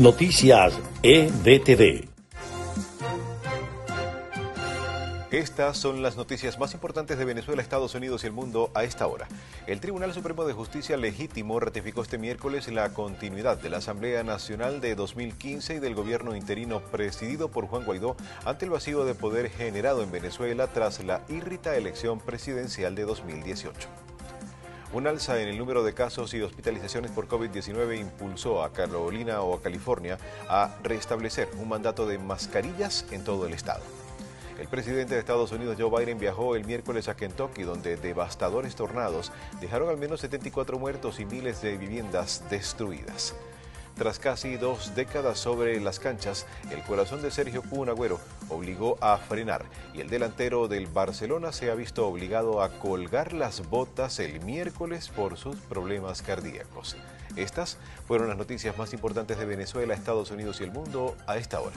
Noticias EDTV. Estas son las noticias más importantes de Venezuela, Estados Unidos y el mundo a esta hora. El Tribunal Supremo de Justicia Legítimo ratificó este miércoles la continuidad de la Asamblea Nacional de 2015 y del gobierno interino presidido por Juan Guaidó ante el vacío de poder generado en Venezuela tras la irrita elección presidencial de 2018. Un alza en el número de casos y hospitalizaciones por COVID-19 impulsó a Carolina o a California a restablecer un mandato de mascarillas en todo el estado. El presidente de Estados Unidos, Joe Biden, viajó el miércoles a Kentucky, donde devastadores tornados dejaron al menos 74 muertos y miles de viviendas destruidas. Tras casi dos décadas sobre las canchas, el corazón de Sergio Kun Agüero obligó a frenar y el delantero del Barcelona se ha visto obligado a colgar las botas el miércoles por sus problemas cardíacos. Estas fueron las noticias más importantes de Venezuela, Estados Unidos y el mundo a esta hora.